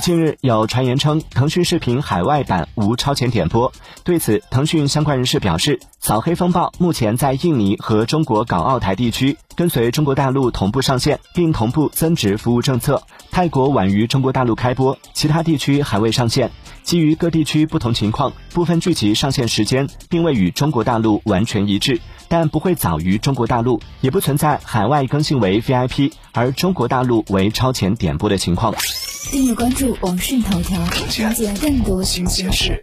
近日有传言称腾讯视频海外版无超前点播，对此，腾讯相关人士表示，扫黑风暴目前在印尼和中国港澳台地区跟随中国大陆同步上线，并同步增值服务政策。泰国晚于中国大陆开播，其他地区还未上线。基于各地区不同情况，部分剧集上线时间并未与中国大陆完全一致，但不会早于中国大陆，也不存在海外更新为 VIP，而中国大陆为超前点播的情况。订阅关注网讯头条，了解更多新鲜事。